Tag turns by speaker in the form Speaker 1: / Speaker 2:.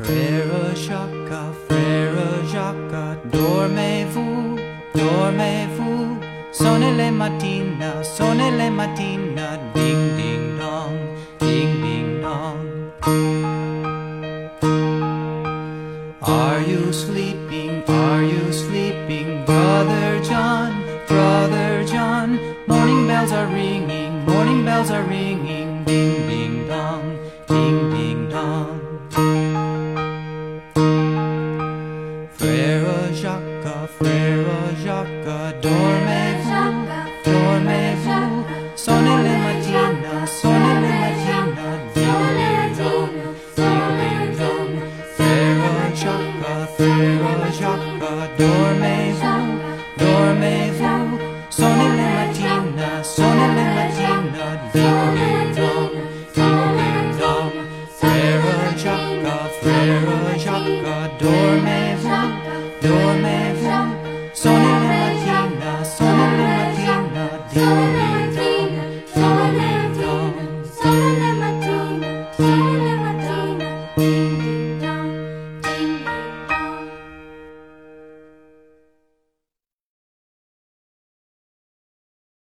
Speaker 1: Frère Jacques, frère Jacques, dormez-vous, dormez-vous. Sonne les matines, sonne les matines, ding ding dong, ding ding dong. Are you sleeping, are you sleeping, Brother John, Brother John? Morning bells are ringing, morning bells are ringing, ding dormevo, dormevo, sono le mattina, sono le mattina, dormevo, dormevo, frère Jacques, frère Jacques, dormevo, dormevo, sono le mattina, sono le mattina, dormevo, dormevo, frère Jacques, frère Jacques, dormevo, dormevo, sono le